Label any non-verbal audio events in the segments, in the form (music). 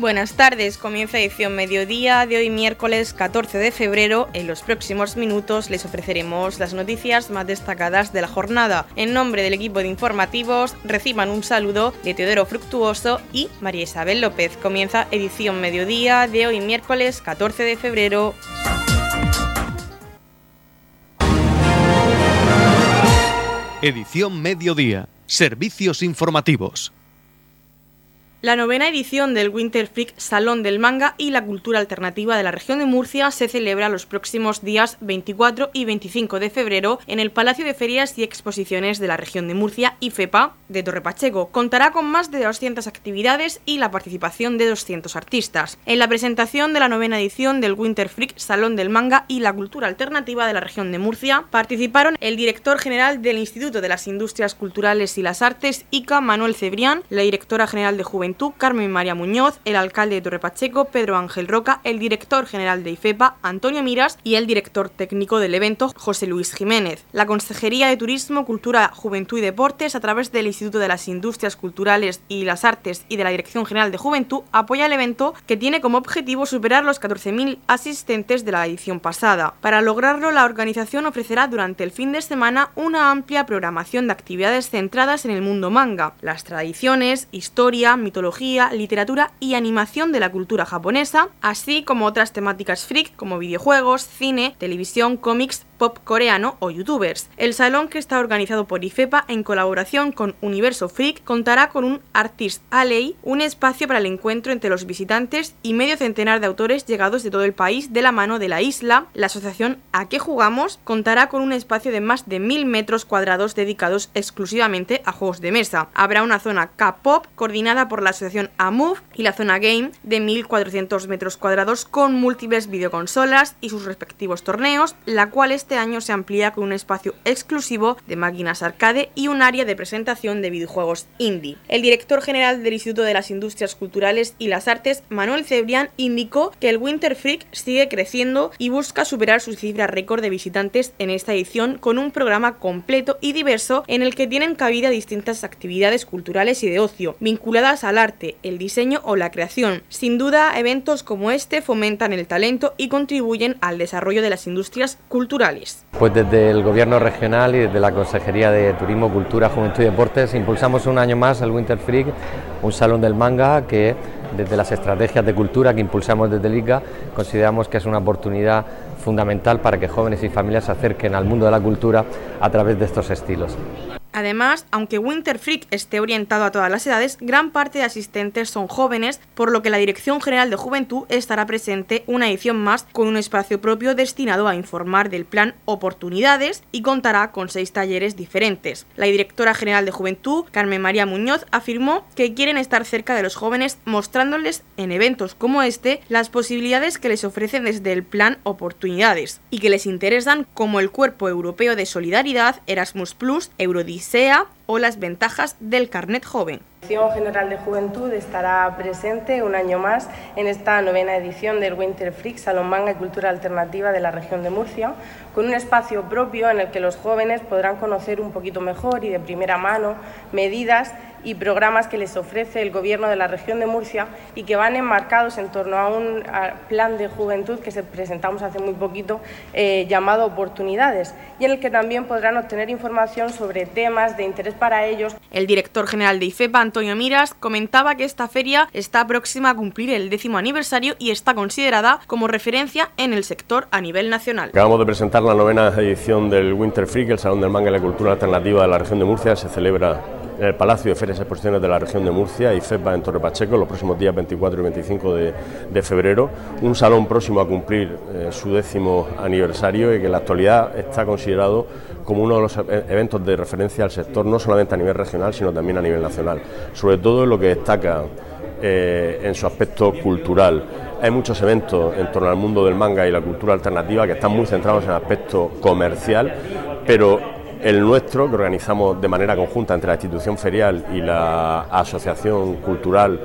Buenas tardes, comienza edición mediodía de hoy miércoles 14 de febrero. En los próximos minutos les ofreceremos las noticias más destacadas de la jornada. En nombre del equipo de informativos reciban un saludo de Teodoro Fructuoso y María Isabel López. Comienza edición mediodía de hoy miércoles 14 de febrero. Edición mediodía. Servicios informativos. La novena edición del Winter Freak Salón del Manga y la Cultura Alternativa de la región de Murcia se celebra los próximos días 24 y 25 de febrero en el Palacio de Ferias y Exposiciones de la región de Murcia y FEPA de Torre Pacheco. Contará con más de 200 actividades y la participación de 200 artistas. En la presentación de la novena edición del Winter Freak Salón del Manga y la Cultura Alternativa de la región de Murcia participaron el director general del Instituto de las Industrias Culturales y las Artes, ICA Manuel Cebrián, la directora general de Juventud Carmen María Muñoz, el alcalde de Torrepacheco, Pedro Ángel Roca, el director general de IFEPA, Antonio Miras, y el director técnico del evento, José Luis Jiménez. La Consejería de Turismo, Cultura, Juventud y Deportes, a través del Instituto de las Industrias Culturales y las Artes y de la Dirección General de Juventud, apoya el evento que tiene como objetivo superar los 14.000 asistentes de la edición pasada. Para lograrlo, la organización ofrecerá durante el fin de semana una amplia programación de actividades centradas en el mundo manga, las tradiciones, historia, mitología, literatura y animación de la cultura japonesa, así como otras temáticas freak como videojuegos, cine, televisión, cómics, pop coreano o youtubers. El salón que está organizado por IFEPA en colaboración con Universo Freak contará con un Artist Alley, un espacio para el encuentro entre los visitantes y medio centenar de autores llegados de todo el país de la mano de la isla. La asociación A qué jugamos contará con un espacio de más de mil metros cuadrados dedicados exclusivamente a juegos de mesa. Habrá una zona K-pop coordinada por la asociación AMOVE y la zona Game de 1400 metros cuadrados con múltiples videoconsolas y sus respectivos torneos, la cual es este año se amplía con un espacio exclusivo de máquinas arcade y un área de presentación de videojuegos indie. El director general del Instituto de las Industrias Culturales y las Artes, Manuel Cebrián, indicó que el Winter Freak sigue creciendo y busca superar su cifra récord de visitantes en esta edición con un programa completo y diverso en el que tienen cabida distintas actividades culturales y de ocio, vinculadas al arte, el diseño o la creación. Sin duda, eventos como este fomentan el talento y contribuyen al desarrollo de las industrias culturales. Pues desde el Gobierno regional y desde la Consejería de Turismo, Cultura, Juventud y Deportes impulsamos un año más el Winter Freak, un salón del manga que desde las estrategias de cultura que impulsamos desde el ICA consideramos que es una oportunidad fundamental para que jóvenes y familias se acerquen al mundo de la cultura a través de estos estilos. Además, aunque Winter Freak esté orientado a todas las edades, gran parte de asistentes son jóvenes, por lo que la Dirección General de Juventud estará presente una edición más con un espacio propio destinado a informar del plan Oportunidades y contará con seis talleres diferentes. La Directora General de Juventud, Carmen María Muñoz, afirmó que quieren estar cerca de los jóvenes mostrándoles en eventos como este las posibilidades que les ofrecen desde el plan Oportunidades y que les interesan como el Cuerpo Europeo de Solidaridad, Erasmus Plus, Eurodis sea o las ventajas del carnet joven. La Dirección General de Juventud estará presente un año más en esta novena edición del Winter Freak Salón Manga y Cultura Alternativa de la región de Murcia, con un espacio propio en el que los jóvenes podrán conocer un poquito mejor y de primera mano medidas y programas que les ofrece el Gobierno de la región de Murcia y que van enmarcados en torno a un plan de juventud que se presentamos hace muy poquito eh, llamado Oportunidades y en el que también podrán obtener información sobre temas de interés para ellos. El director general de IFEPA, Antonio Miras, comentaba que esta feria está próxima a cumplir el décimo aniversario y está considerada como referencia en el sector a nivel nacional. Acabamos de presentar la novena edición del Winter Freak, el Salón del Manga y la Cultura Alternativa de la región de Murcia. Se celebra en el Palacio de Ferias Exposiciones de la región de Murcia y FEPA en Torre Pacheco los próximos días 24 y 25 de, febrero. Un salón próximo a cumplir eh, su décimo aniversario y que en la actualidad está considerado como uno de los e-, eventos de referencia al sector, no solamente a nivel regional, sino también a nivel nacional. Sobre todo en lo que destaca eh, en su aspecto cultural. Hay muchos eventos en torno al mundo del manga y la cultura alternativa que están muy centrados en el aspecto comercial, pero el nuestro, que organizamos de manera conjunta entre la institución ferial y la asociación cultural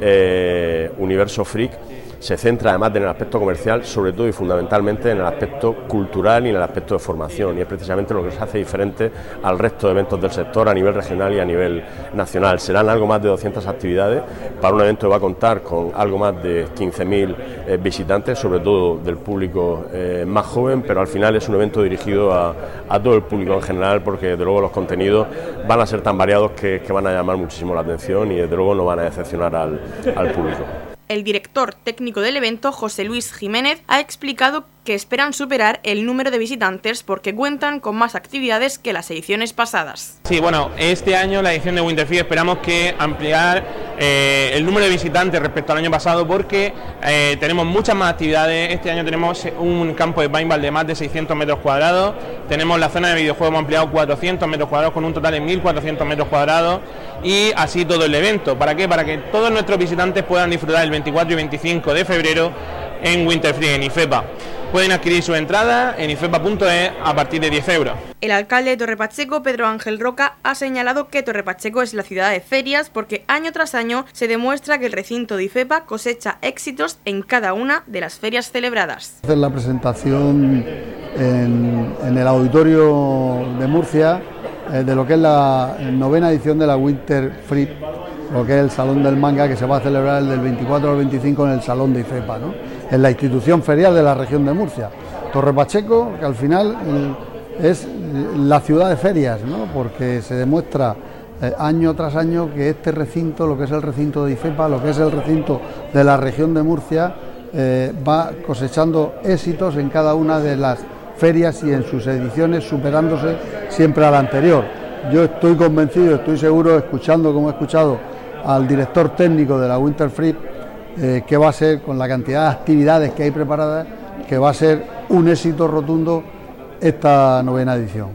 eh, Universo Freak, se centra además en el aspecto comercial, sobre todo y fundamentalmente en el aspecto cultural y en el aspecto de formación, y es precisamente lo que se hace diferente al resto de eventos del sector a nivel regional y a nivel nacional. Serán algo más de 200 actividades para un evento que va a contar con algo más de 15.000 eh, visitantes, sobre todo del público eh, más joven, pero al final es un evento dirigido a, todo el público en general, porque desde luego los contenidos van a ser tan variados que, van a llamar muchísimo la atención y desde luego no van a decepcionar al, al público. El director técnico del evento, José Luis Jiménez, ha explicado que esperan superar el número de visitantes porque cuentan con más actividades que las ediciones pasadas. Sí, bueno, este año la edición de Winterfest esperamos que ampliar eh, el número de visitantes respecto al año pasado porque eh, tenemos muchas más actividades. Este año tenemos un campo de paintball de más de 600 metros cuadrados, tenemos la zona de videojuegos ampliado 400 metros cuadrados con un total de 1.400 metros cuadrados y así todo el evento. ¿Para qué? Para que todos nuestros visitantes puedan disfrutar el 24 y 25 de febrero en Winterfree, en IFEPA. Pueden adquirir su entrada en ifepa.es a partir de 10 euros. El alcalde de Torrepacheco, Pedro Ángel Roca, ha señalado que Torrepacheco es la ciudad de ferias porque año tras año se demuestra que el recinto de IFEPA cosecha éxitos en cada una de las ferias celebradas. Hacer la presentación en, el auditorio de Murcia eh, de lo que es la novena edición de la Winter Free, lo que es el Salón del Manga que se va a celebrar del 24 al 25 en el Salón de IFEPA. ¿no? En la institución ferial de la región de Murcia. Torre Pacheco, que al final es la ciudad de ferias, ¿no? porque se demuestra eh, año tras año que este recinto, lo que es el recinto de IFEPA, lo que es el recinto de la región de Murcia, eh, va cosechando éxitos en cada una de las ferias y en sus ediciones, superándose siempre a la anterior. Yo estoy convencido, estoy seguro, escuchando como he escuchado al director técnico de la Winter Free, eh, que va a ser, con la cantidad de actividades que hay preparadas, que va a ser un éxito rotundo esta novena edición.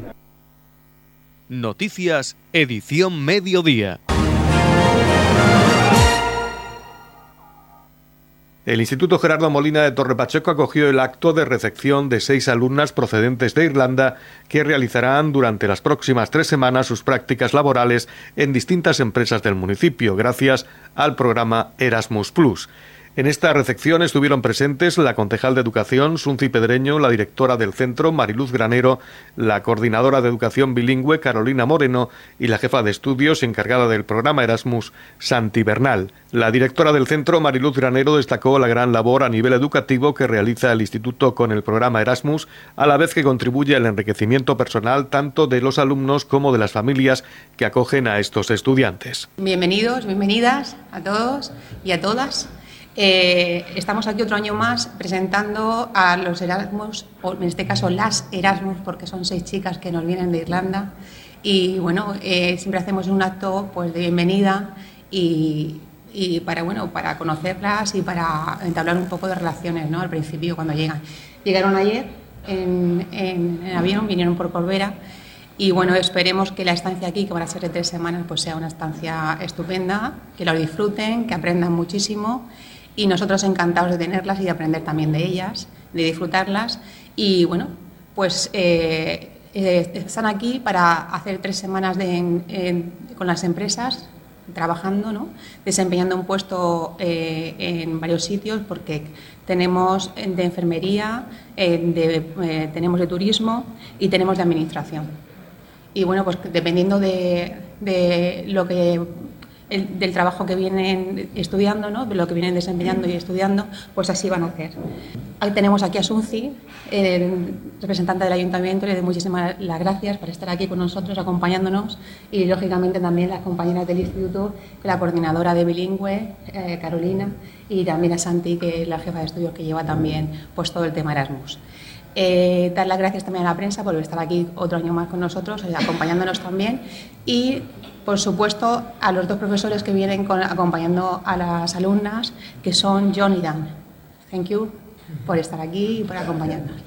Noticias, edición mediodía. El Instituto Gerardo Molina de Torre Pacheco acogió el acto de recepción de seis alumnas procedentes de Irlanda que realizarán durante las próximas tres semanas sus prácticas laborales en distintas empresas del municipio, gracias al programa Erasmus. En esta recepción estuvieron presentes la concejal de Educación, Sunci Pedreño, la directora del centro, Mariluz Granero, la coordinadora de Educación Bilingüe, Carolina Moreno, y la jefa de estudios encargada del programa Erasmus, Santi Bernal. La directora del centro, Mariluz Granero, destacó la gran labor a nivel educativo que realiza el instituto con el programa Erasmus, a la vez que contribuye al enriquecimiento personal tanto de los alumnos como de las familias que acogen a estos estudiantes. Bienvenidos, bienvenidas a todos y a todas. Eh, estamos aquí otro año más presentando a los Erasmus, o en este caso las Erasmus, porque son seis chicas que nos vienen de Irlanda. Y bueno, eh, siempre hacemos un acto pues, de bienvenida y, para, bueno, para conocerlas y para entablar un poco de relaciones ¿no? al principio cuando llegan. Llegaron ayer en, en, avión, vinieron por Corbera y bueno, esperemos que la estancia aquí, que van a ser de tres semanas, pues sea una estancia estupenda, que lo disfruten, que aprendan muchísimo y nosotros encantados de tenerlas y de aprender también de ellas, de disfrutarlas. Y bueno, pues eh, eh, están aquí para hacer tres semanas con las empresas trabajando, ¿no? desempeñando un puesto eh, en varios sitios porque tenemos de enfermería, tenemos de turismo y tenemos de administración. Y bueno, pues dependiendo de, de lo que del trabajo que vienen estudiando, ¿no? lo que vienen desempeñando y estudiando, pues así van a hacer. Ahí tenemos aquí a Sunci, el representante del ayuntamiento, le doy muchísimas las gracias por estar aquí con nosotros, acompañándonos, y lógicamente también las compañeras del instituto, la coordinadora de bilingüe, eh, Carolina, y también a Santi, que es la jefa de estudios que lleva también pues, todo el tema Erasmus. Eh, dar las gracias también a la prensa por estar aquí otro año más con nosotros, eh, acompañándonos también, y por supuesto, a los dos profesores que vienen acompañando a las alumnas, que son John y Dan. Thank you por estar aquí y por acompañarnos.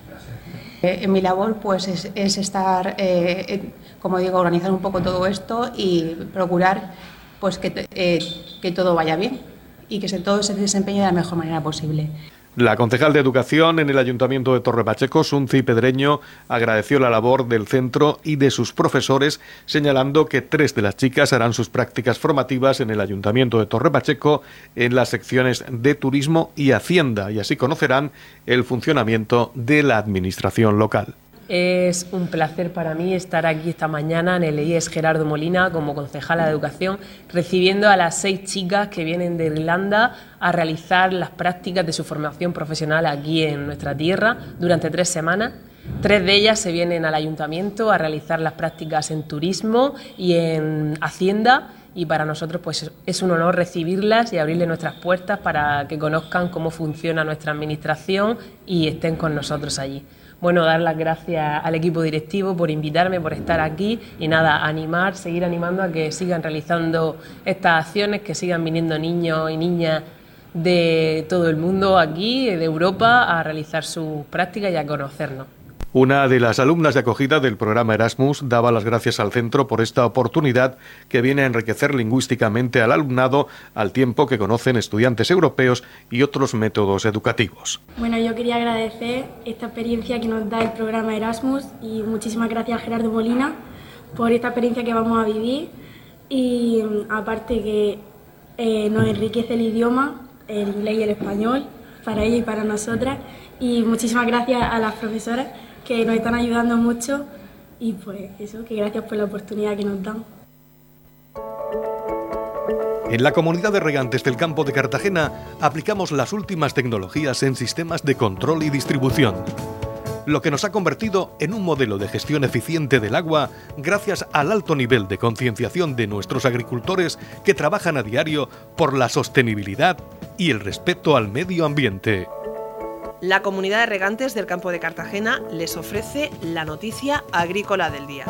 Eh, en mi labor pues es, estar, eh, como digo, organizar un poco todo esto y procurar pues que, que todo vaya bien y que se, todo se desempeñe de la mejor manera posible. La concejal de Educación en el Ayuntamiento de Torre Pacheco, Sunci Pedreño, agradeció la labor del centro y de sus profesores, señalando que tres de las chicas harán sus prácticas formativas en el Ayuntamiento de Torre Pacheco en las secciones de Turismo y Hacienda, y así conocerán el funcionamiento de la administración local. Es un placer para mí estar aquí esta mañana en el IES Gerardo Molina como concejala de Educación, recibiendo a las seis chicas que vienen de Irlanda a realizar las prácticas de su formación profesional aquí en nuestra tierra durante tres semanas. Tres de ellas se vienen al ayuntamiento a realizar las prácticas en turismo y en hacienda y para nosotros pues es un honor recibirlas y abrirle nuestras puertas para que conozcan cómo funciona nuestra administración y estén con nosotros allí bueno, dar las gracias al equipo directivo por invitarme, por estar aquí y nada, animar, seguir animando a que sigan realizando estas acciones, que sigan viniendo niños y niñas de todo el mundo aquí, de Europa, a realizar sus prácticas y a conocernos. Una de las alumnas de acogida del programa Erasmus daba las gracias al centro por esta oportunidad que viene a enriquecer lingüísticamente al alumnado al tiempo que conocen estudiantes europeos y otros métodos educativos. Bueno, yo quería agradecer esta experiencia que nos da el programa Erasmus y muchísimas gracias a Gerardo Molina por esta experiencia que vamos a vivir y mm, aparte que eh, nos enriquece el idioma, el inglés y el español para ella y para nosotras y muchísimas gracias a las profesoras que nos están ayudando mucho y pues eso, que gracias por la oportunidad que nos dan. En la comunidad de regantes del campo de Cartagena aplicamos las últimas tecnologías en sistemas de control y distribución, lo que nos ha convertido en un modelo de gestión eficiente del agua gracias al alto nivel de concienciación de nuestros agricultores que trabajan a diario por la sostenibilidad y el respeto al medio ambiente. La comunidad de regantes del campo de Cartagena les ofrece la noticia agrícola del día.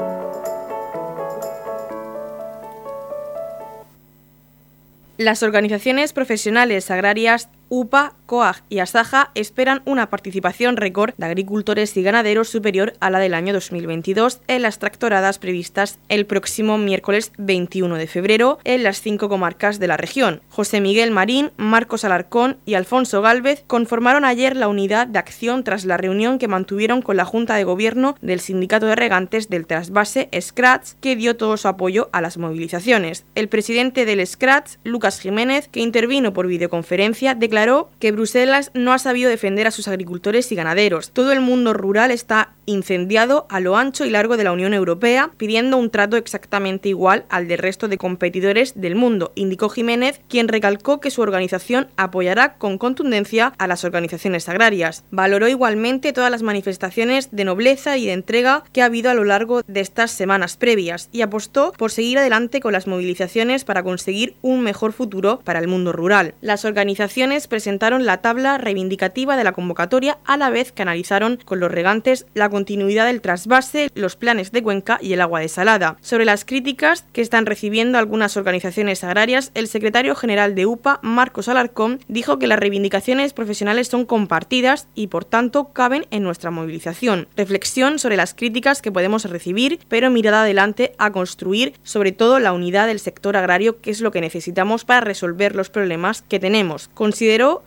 Las organizaciones profesionales agrarias UPA, COAG y ASAJA esperan una participación récord de agricultores y ganaderos superior a la del año 2022 en las tractoradas previstas el próximo miércoles 21 de febrero en las cinco comarcas de la región. José Miguel Marín, Marcos Alarcón y Alfonso Gálvez conformaron ayer la unidad de acción tras la reunión que mantuvieron con la Junta de Gobierno del Sindicato de Regantes del Trasvase Scratch, que dio todo su apoyo a las movilizaciones. El presidente del Scratch, Lucas Jiménez, que intervino por videoconferencia, declaró que Bruselas no ha sabido defender a sus agricultores y ganaderos. Todo el mundo rural está incendiado a lo ancho y largo de la Unión Europea, pidiendo un trato exactamente igual al del resto de competidores del mundo, indicó Jiménez, quien recalcó que su organización apoyará con contundencia a las organizaciones agrarias. Valoró igualmente todas las manifestaciones de nobleza y de entrega que ha habido a lo largo de estas semanas previas y apostó por seguir adelante con las movilizaciones para conseguir un mejor futuro para el mundo rural. Las organizaciones presentaron la tabla reivindicativa de la convocatoria a la vez que analizaron con los regantes la continuidad del trasvase, los planes de Cuenca y el agua desalada. Sobre las críticas que están recibiendo algunas organizaciones agrarias, el secretario general de UPA, Marcos Alarcón, dijo que las reivindicaciones profesionales son compartidas y por tanto caben en nuestra movilización. Reflexión sobre las críticas que podemos recibir, pero mirada adelante a construir sobre todo la unidad del sector agrario, que es lo que necesitamos para resolver los problemas que tenemos.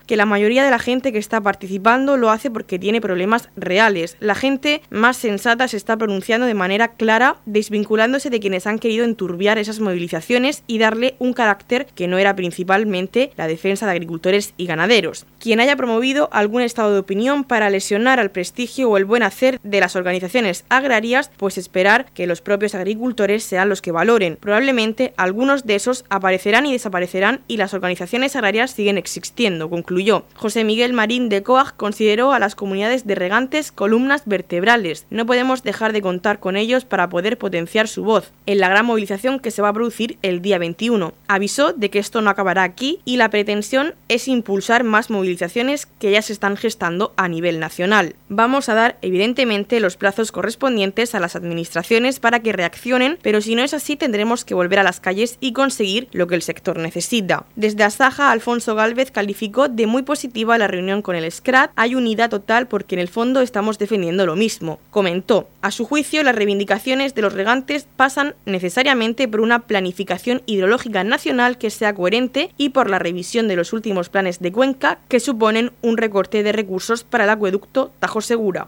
Que la mayoría de la gente que está participando lo hace porque tiene problemas reales. La gente más sensata se está pronunciando de manera clara, desvinculándose de quienes han querido enturbiar esas movilizaciones y darle un carácter que no era principalmente la defensa de agricultores y ganaderos. Quien haya promovido algún estado de opinión para lesionar al prestigio o el buen hacer de las organizaciones agrarias, pues esperar que los propios agricultores sean los que valoren. Probablemente algunos de esos aparecerán y desaparecerán y las organizaciones agrarias siguen existiendo concluyó. José Miguel Marín de Coag consideró a las comunidades de regantes columnas vertebrales. No podemos dejar de contar con ellos para poder potenciar su voz en la gran movilización que se va a producir el día 21. Avisó de que esto no acabará aquí y la pretensión es impulsar más movilizaciones que ya se están gestando a nivel nacional. Vamos a dar evidentemente los plazos correspondientes a las administraciones para que reaccionen, pero si no es así tendremos que volver a las calles y conseguir lo que el sector necesita. Desde Asaja, Alfonso Gálvez calificó de muy positiva la reunión con el SCRAT. Hay unidad total porque en el fondo estamos defendiendo lo mismo. Comentó, a su juicio, las reivindicaciones de los regantes pasan necesariamente por una planificación hidrológica nacional que sea coherente y por la revisión de los últimos planes de cuenca que suponen un recorte de recursos para el acueducto Tajo Segura.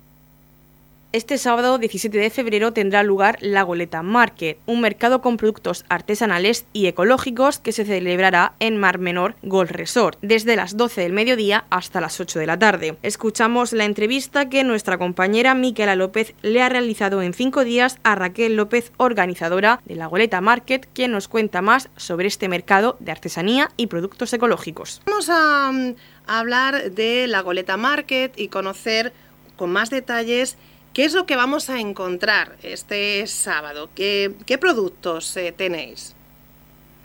Este sábado 17 de febrero tendrá lugar la Goleta Market, un mercado con productos artesanales y ecológicos que se celebrará en Mar Menor Gold Resort, desde las 12 del mediodía hasta las 8 de la tarde. Escuchamos la entrevista que nuestra compañera Miquela López le ha realizado en cinco días a Raquel López, organizadora de la Goleta Market, quien nos cuenta más sobre este mercado de artesanía y productos ecológicos. Vamos a, mm, hablar de la Goleta Market y conocer con más detalles ¿Qué es lo que vamos a encontrar este sábado? ¿Qué, productos eh, tenéis?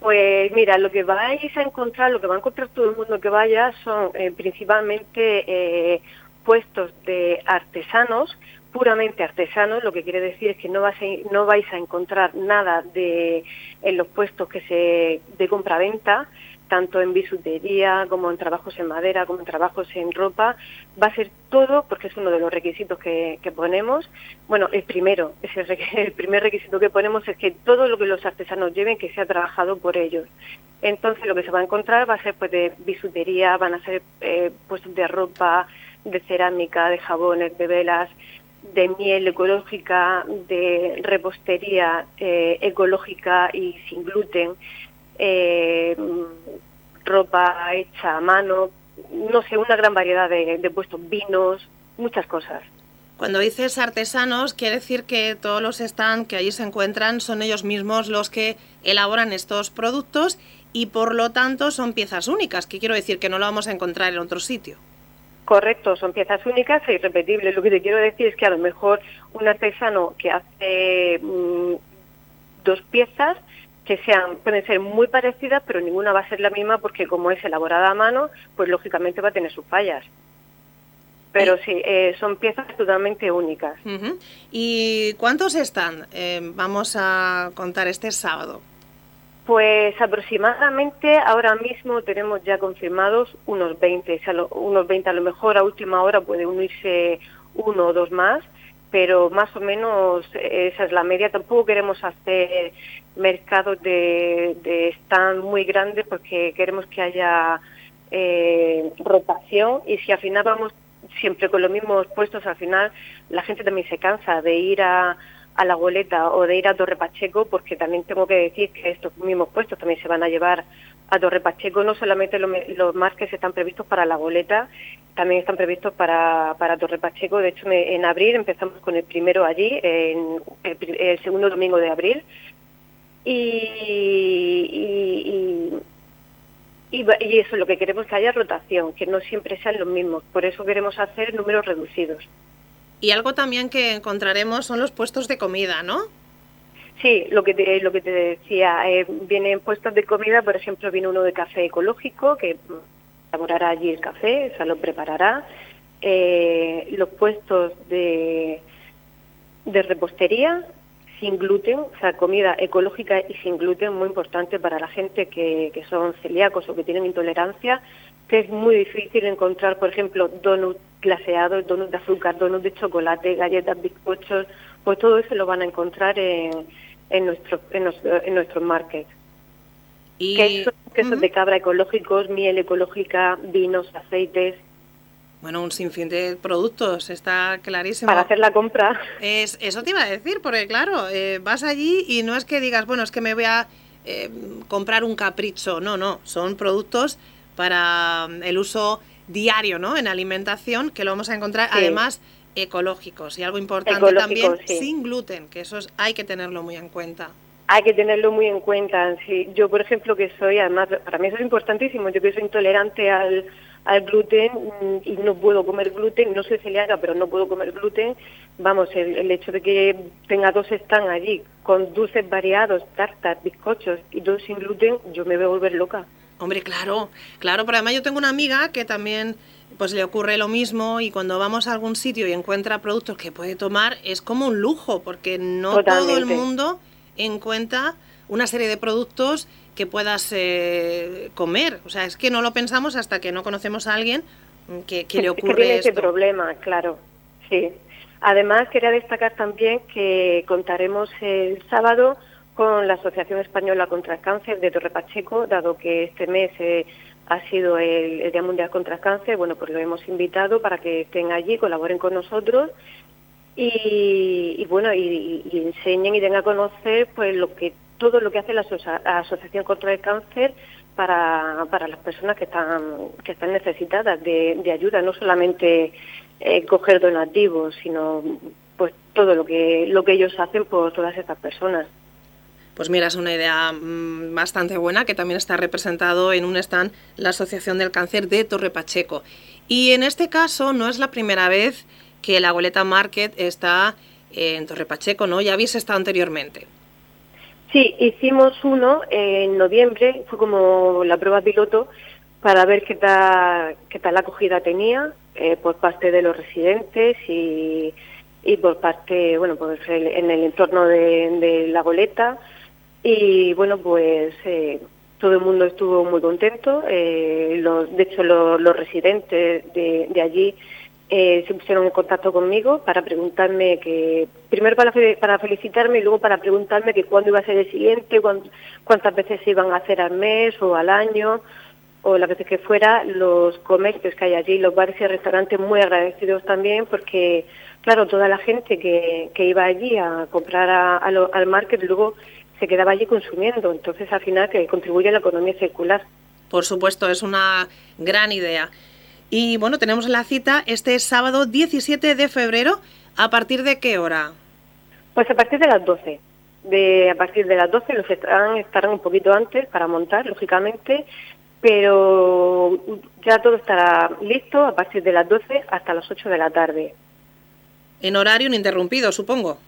Pues mira, lo que vais a encontrar, lo que va a encontrar todo el mundo que vaya son eh, principalmente eh, puestos de artesanos, puramente artesanos, lo que quiere decir es que no, vais a, no vais a encontrar nada de, en los puestos que se de compra-venta, tanto en bisutería como en trabajos en madera, como en trabajos en ropa. Va a ser todo, porque es uno de los requisitos que, ponemos. Bueno, el primero, (laughs) el primer requisito que ponemos es que todo lo que los artesanos lleven que sea trabajado por ellos. Entonces lo que se va a encontrar va a ser pues de bisutería, van a ser eh, puestos de ropa, de cerámica, de jabones, de velas, de miel ecológica, de repostería eh, ecológica y sin gluten eh, ropa hecha a mano, no sé, una gran variedad de, puestos, vinos, muchas cosas. Cuando dices artesanos, quiere decir que todos los stands que allí se encuentran son ellos mismos los que elaboran estos productos y por lo tanto son piezas únicas, que quiero decir que no lo vamos a encontrar en otro sitio. Correcto, son piezas únicas e irrepetibles. Lo que te quiero decir es que a lo mejor un artesano que hace mm, dos piezas que sean, pueden ser muy parecidas, pero ninguna va a ser la misma porque como es elaborada a mano, pues lógicamente va a tener sus fallas. Pero sí, eh, son piezas totalmente únicas. ¿Y cuántos están? Eh, vamos a contar este sábado. Pues aproximadamente ahora mismo tenemos ya confirmados unos 20, unos 20 a lo mejor a última hora puede unirse uno o dos más, pero más o menos esa es la media. Tampoco queremos hacer mercados de, de stand muy grandes porque queremos que haya eh, rotación y si al final vamos siempre con los mismos puestos, al final la gente también se cansa de ir a, a la goleta o de ir a Torre Pacheco, porque también tengo que decir que estos mismos puestos también se van a llevar a Torre Pacheco, no solamente los, los más que están previstos para la goleta, también están previstos para, para Torre Pacheco. De hecho, en abril empezamos con el primero allí, en el, segundo domingo de abril. Y, y, y, eso, lo que queremos que haya rotación, que no siempre sean los mismos. Por eso queremos hacer números reducidos. Y algo también que encontraremos son los puestos de comida, ¿no? Sí, lo que te, lo que te decía, eh, vienen puestos de comida, por ejemplo, viene uno de café ecológico que elaborará allí el café, o sea, lo preparará. Eh, los puestos de, de repostería sin gluten, o sea, comida ecológica y sin gluten, muy importante para la gente que, que son celíacos o que tienen intolerancia, que es muy difícil encontrar, por ejemplo, donuts glaseados, donuts de azúcar, donuts de chocolate, galletas, bizcochos, pues todo eso lo van a encontrar en, en nuestro en nuestro, en nuestro market. Y... Quesos, quesos de cabra ecológicos, miel ecológica, vinos, aceites. Bueno, un sinfín de productos, está clarísimo. Para hacer la compra. Es, eso te iba a decir, porque claro, eh, vas allí y no es que digas, bueno, es que me voy a eh, comprar un capricho, no, no, son productos para mm, el uso diario, ¿no? En alimentación, que lo vamos a encontrar además ecológicos y algo importante también, sin gluten, que eso hay que tenerlo muy en cuenta. Hay que tenerlo muy en cuenta. Sí. Yo, por ejemplo, que soy, además, para mí eso es importantísimo, yo que soy intolerante al, al gluten mm, y no puedo comer gluten, no soy celíaca, pero no puedo comer gluten, vamos, el, hecho de que tenga dos están allí con dulces variados, tartas, bizcochos y dos sin gluten, yo me voy a volver loca. Hombre, claro, claro, pero además yo tengo una amiga que también pues le ocurre lo mismo y cuando vamos a algún sitio y encuentra productos que puede tomar es como un lujo porque no todo el mundo encuentra una serie de productos que puedas eh, comer. O sea, es que no lo pensamos hasta que no conocemos a alguien que, le ocurre que tiene ese problema, claro. Sí. Además, quería destacar también que contaremos el sábado con la Asociación Española contra el Cáncer de Torre Pacheco, dado que este mes eh, ha sido el, Día Mundial contra el Cáncer, bueno, pues lo hemos invitado para que estén allí, colaboren con nosotros y, bueno, y, enseñen y den a conocer pues lo que todo lo que hace la, Asociación contra el Cáncer para, para las personas que están que están necesitadas de, de ayuda, no solamente eh, coger donativos, sino pues todo lo que lo que ellos hacen por todas estas personas. Pues mira, es una idea mm, bastante buena que también está representado en un stand la Asociación del Cáncer de Torre Pacheco. Y en este caso no es la primera vez que la Goleta Market está en Torre Pacheco, ¿no? Ya habéis estado anteriormente. Sí, hicimos uno en noviembre, fue como la prueba piloto para ver qué tal, qué tal acogida tenía eh, por parte de los residentes y, y por parte, bueno, pues en el entorno de la goleta, y bueno, pues eh, todo el mundo estuvo muy contento. Eh, los, de hecho, los, residentes de, allí eh, se pusieron en contacto conmigo para preguntarme que, primero para, para felicitarme y luego para preguntarme que cuándo iba a ser el siguiente, cuántas veces se iban a hacer al mes o al año o las veces que fuera, los comercios que hay allí, los bares y restaurantes muy agradecidos también porque, claro, toda la gente que, que iba allí a comprar a, al market luego se quedaba allí consumiendo. Entonces, al final, que contribuye a la economía circular. Por supuesto, es una gran idea. Y bueno, tenemos la cita este sábado 17 de febrero. ¿A partir de qué hora? Pues a partir de las 12. De, a partir de las 12 los estarán, estarán un poquito antes para montar, lógicamente, pero ya todo estará listo a partir de las 12 hasta las 8 de la tarde. En horario ininterrumpido, supongo.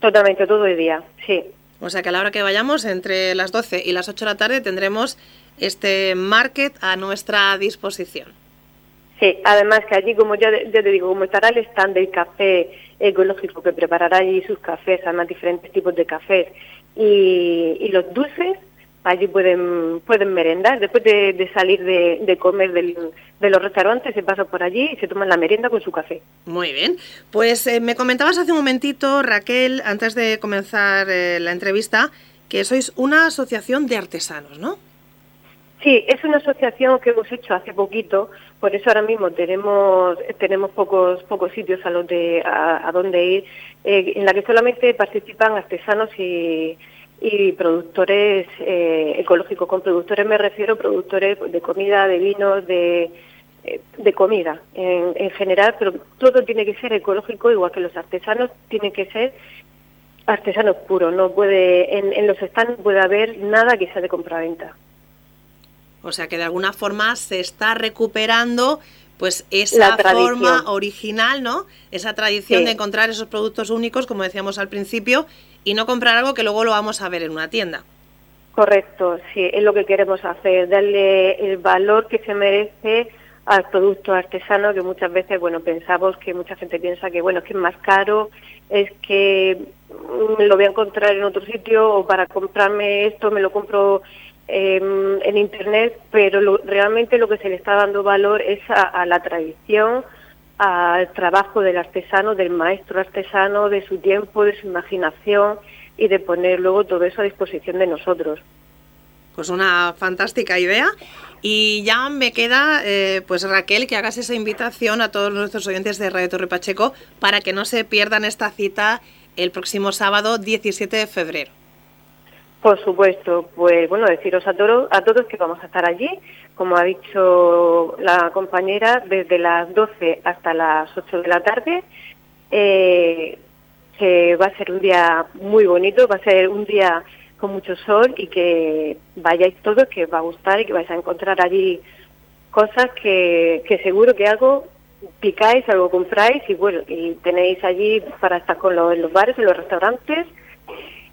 Totalmente, todo el día, sí. O sea que a la hora que vayamos, entre las 12 y las 8 de la tarde, tendremos este market a nuestra disposición. Sí, además que allí, como ya, te digo, como estará el stand del café ecológico que preparará allí sus cafés, además diferentes tipos de cafés, y los dulces, allí pueden pueden merendar. Después de, salir de, comer de los restaurantes, se pasa por allí y se toman la merienda con su café. Muy bien. Pues eh, me comentabas hace un momentito, Raquel, antes de comenzar eh, la entrevista, que sois una asociación de artesanos, ¿no? Sí, es una asociación que hemos hecho hace poquito, por eso ahora mismo tenemos tenemos pocos pocos sitios a los de a, donde ir, eh, en la que solamente participan artesanos y y productores eh, ecológicos. Con productores me refiero a productores de comida, de vinos, de, eh, de comida en, en, general, pero todo tiene que ser ecológico, igual que los artesanos tienen que ser artesanos puros. No puede en, en los stands puede haber nada que sea de compraventa. O sea que de alguna forma se está recuperando pues esa forma original, ¿no? Esa tradición de encontrar esos productos únicos, como decíamos al principio, y no comprar algo que luego lo vamos a ver en una tienda. Correcto, sí, es lo que queremos hacer, darle el valor que se merece al producto artesano que muchas veces, bueno, pensamos que mucha gente piensa que, bueno, es que es más caro, es que mm, lo voy a encontrar en otro sitio o para comprarme esto me lo compro em, en internet, pero realmente lo que se le está dando valor es a la tradición, al trabajo del artesano, del maestro artesano, de su tiempo, de su imaginación y de poner luego todo eso a disposición de nosotros. Pues una fantástica idea. Y ya me queda, eh, pues Raquel, que hagas esa invitación a todos nuestros oyentes de Radio Torre Pacheco para que no se pierdan esta cita el próximo sábado 17 de febrero. Por supuesto, pues bueno, deciros a, todos a todos que vamos a estar allí, como ha dicho la compañera, desde las 12 hasta las 8 de la tarde. Eh, que va a ser un día muy bonito, va a ser un día con mucho sol y que vayáis todos, que os va a gustar y que vais a encontrar allí cosas que, que seguro que algo picáis, algo compráis y bueno, y tenéis allí para estar con los, los bares, en los restaurantes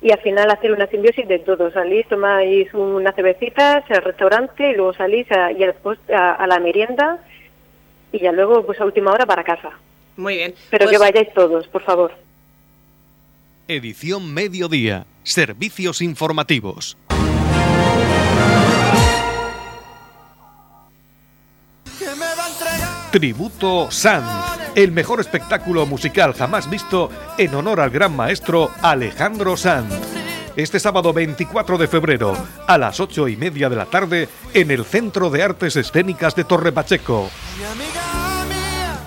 y al final hacer una simbiosis de todo. Salís, tomáis unas cervecitas al restaurante y luego salís a, y después a, la merienda y ya luego pues a última hora para casa. Muy bien. Pero que pues vayáis todos, por favor. Edición Mediodía. Servicios informativos. Tributo Sanz, el mejor espectáculo musical jamás visto en honor al gran maestro Alejandro Sanz. Este sábado 24 de febrero, a las ocho y media de la tarde, en el Centro de Artes Escénicas de Torre Pacheco.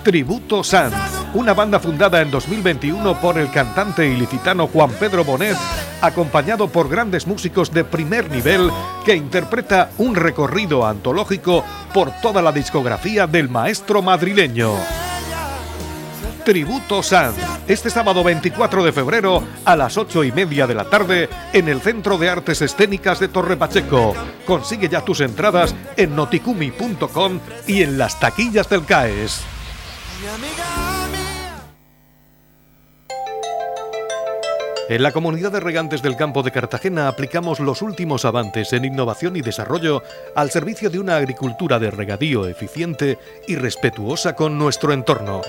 Tributo Sanz, una banda fundada en 2021 por el cantante ilicitano Juan Pedro Bonet, acompañado por grandes músicos de primer nivel que interpreta un recorrido antológico por toda la discografía del maestro madrileño. Tributo Sanz, este sábado 24 de febrero a las 8 y media de la tarde en el Centro de Artes Escénicas de Torre Pacheco. Consigue ya tus entradas en noticumi.com y en las taquillas del CAES. En la comunidad de regantes del campo de Cartagena aplicamos los últimos avances en innovación y desarrollo al servicio de una agricultura de regadío eficiente y respetuosa con nuestro entorno.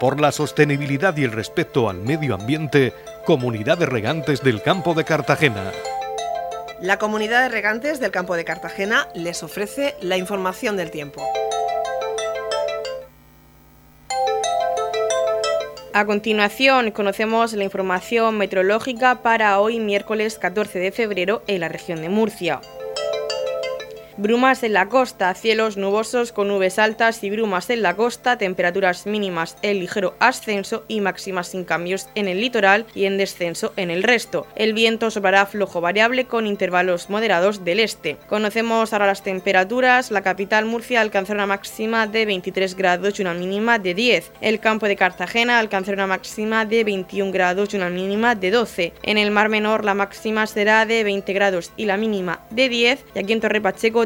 Por la sostenibilidad y el respeto al medio ambiente, Comunidad de Regantes del Campo de Cartagena. La Comunidad de Regantes del Campo de Cartagena les ofrece la información del tiempo. A continuación, conocemos la información meteorológica para hoy miércoles 14 de febrero en la región de Murcia. Brumas en la costa, cielos nubosos con nubes altas y brumas en la costa, temperaturas mínimas en ligero ascenso y máximas sin cambios en el litoral y en descenso en el resto. El viento soplará flojo variable con intervalos moderados del este. Conocemos ahora las temperaturas. La capital Murcia alcanzará una máxima de 23 grados y una mínima de 10. El campo de Cartagena alcanzará una máxima de 21 grados y una mínima de 12. En el Mar Menor la máxima será de 20 grados y la mínima de 10. Y aquí en Torre Pacheco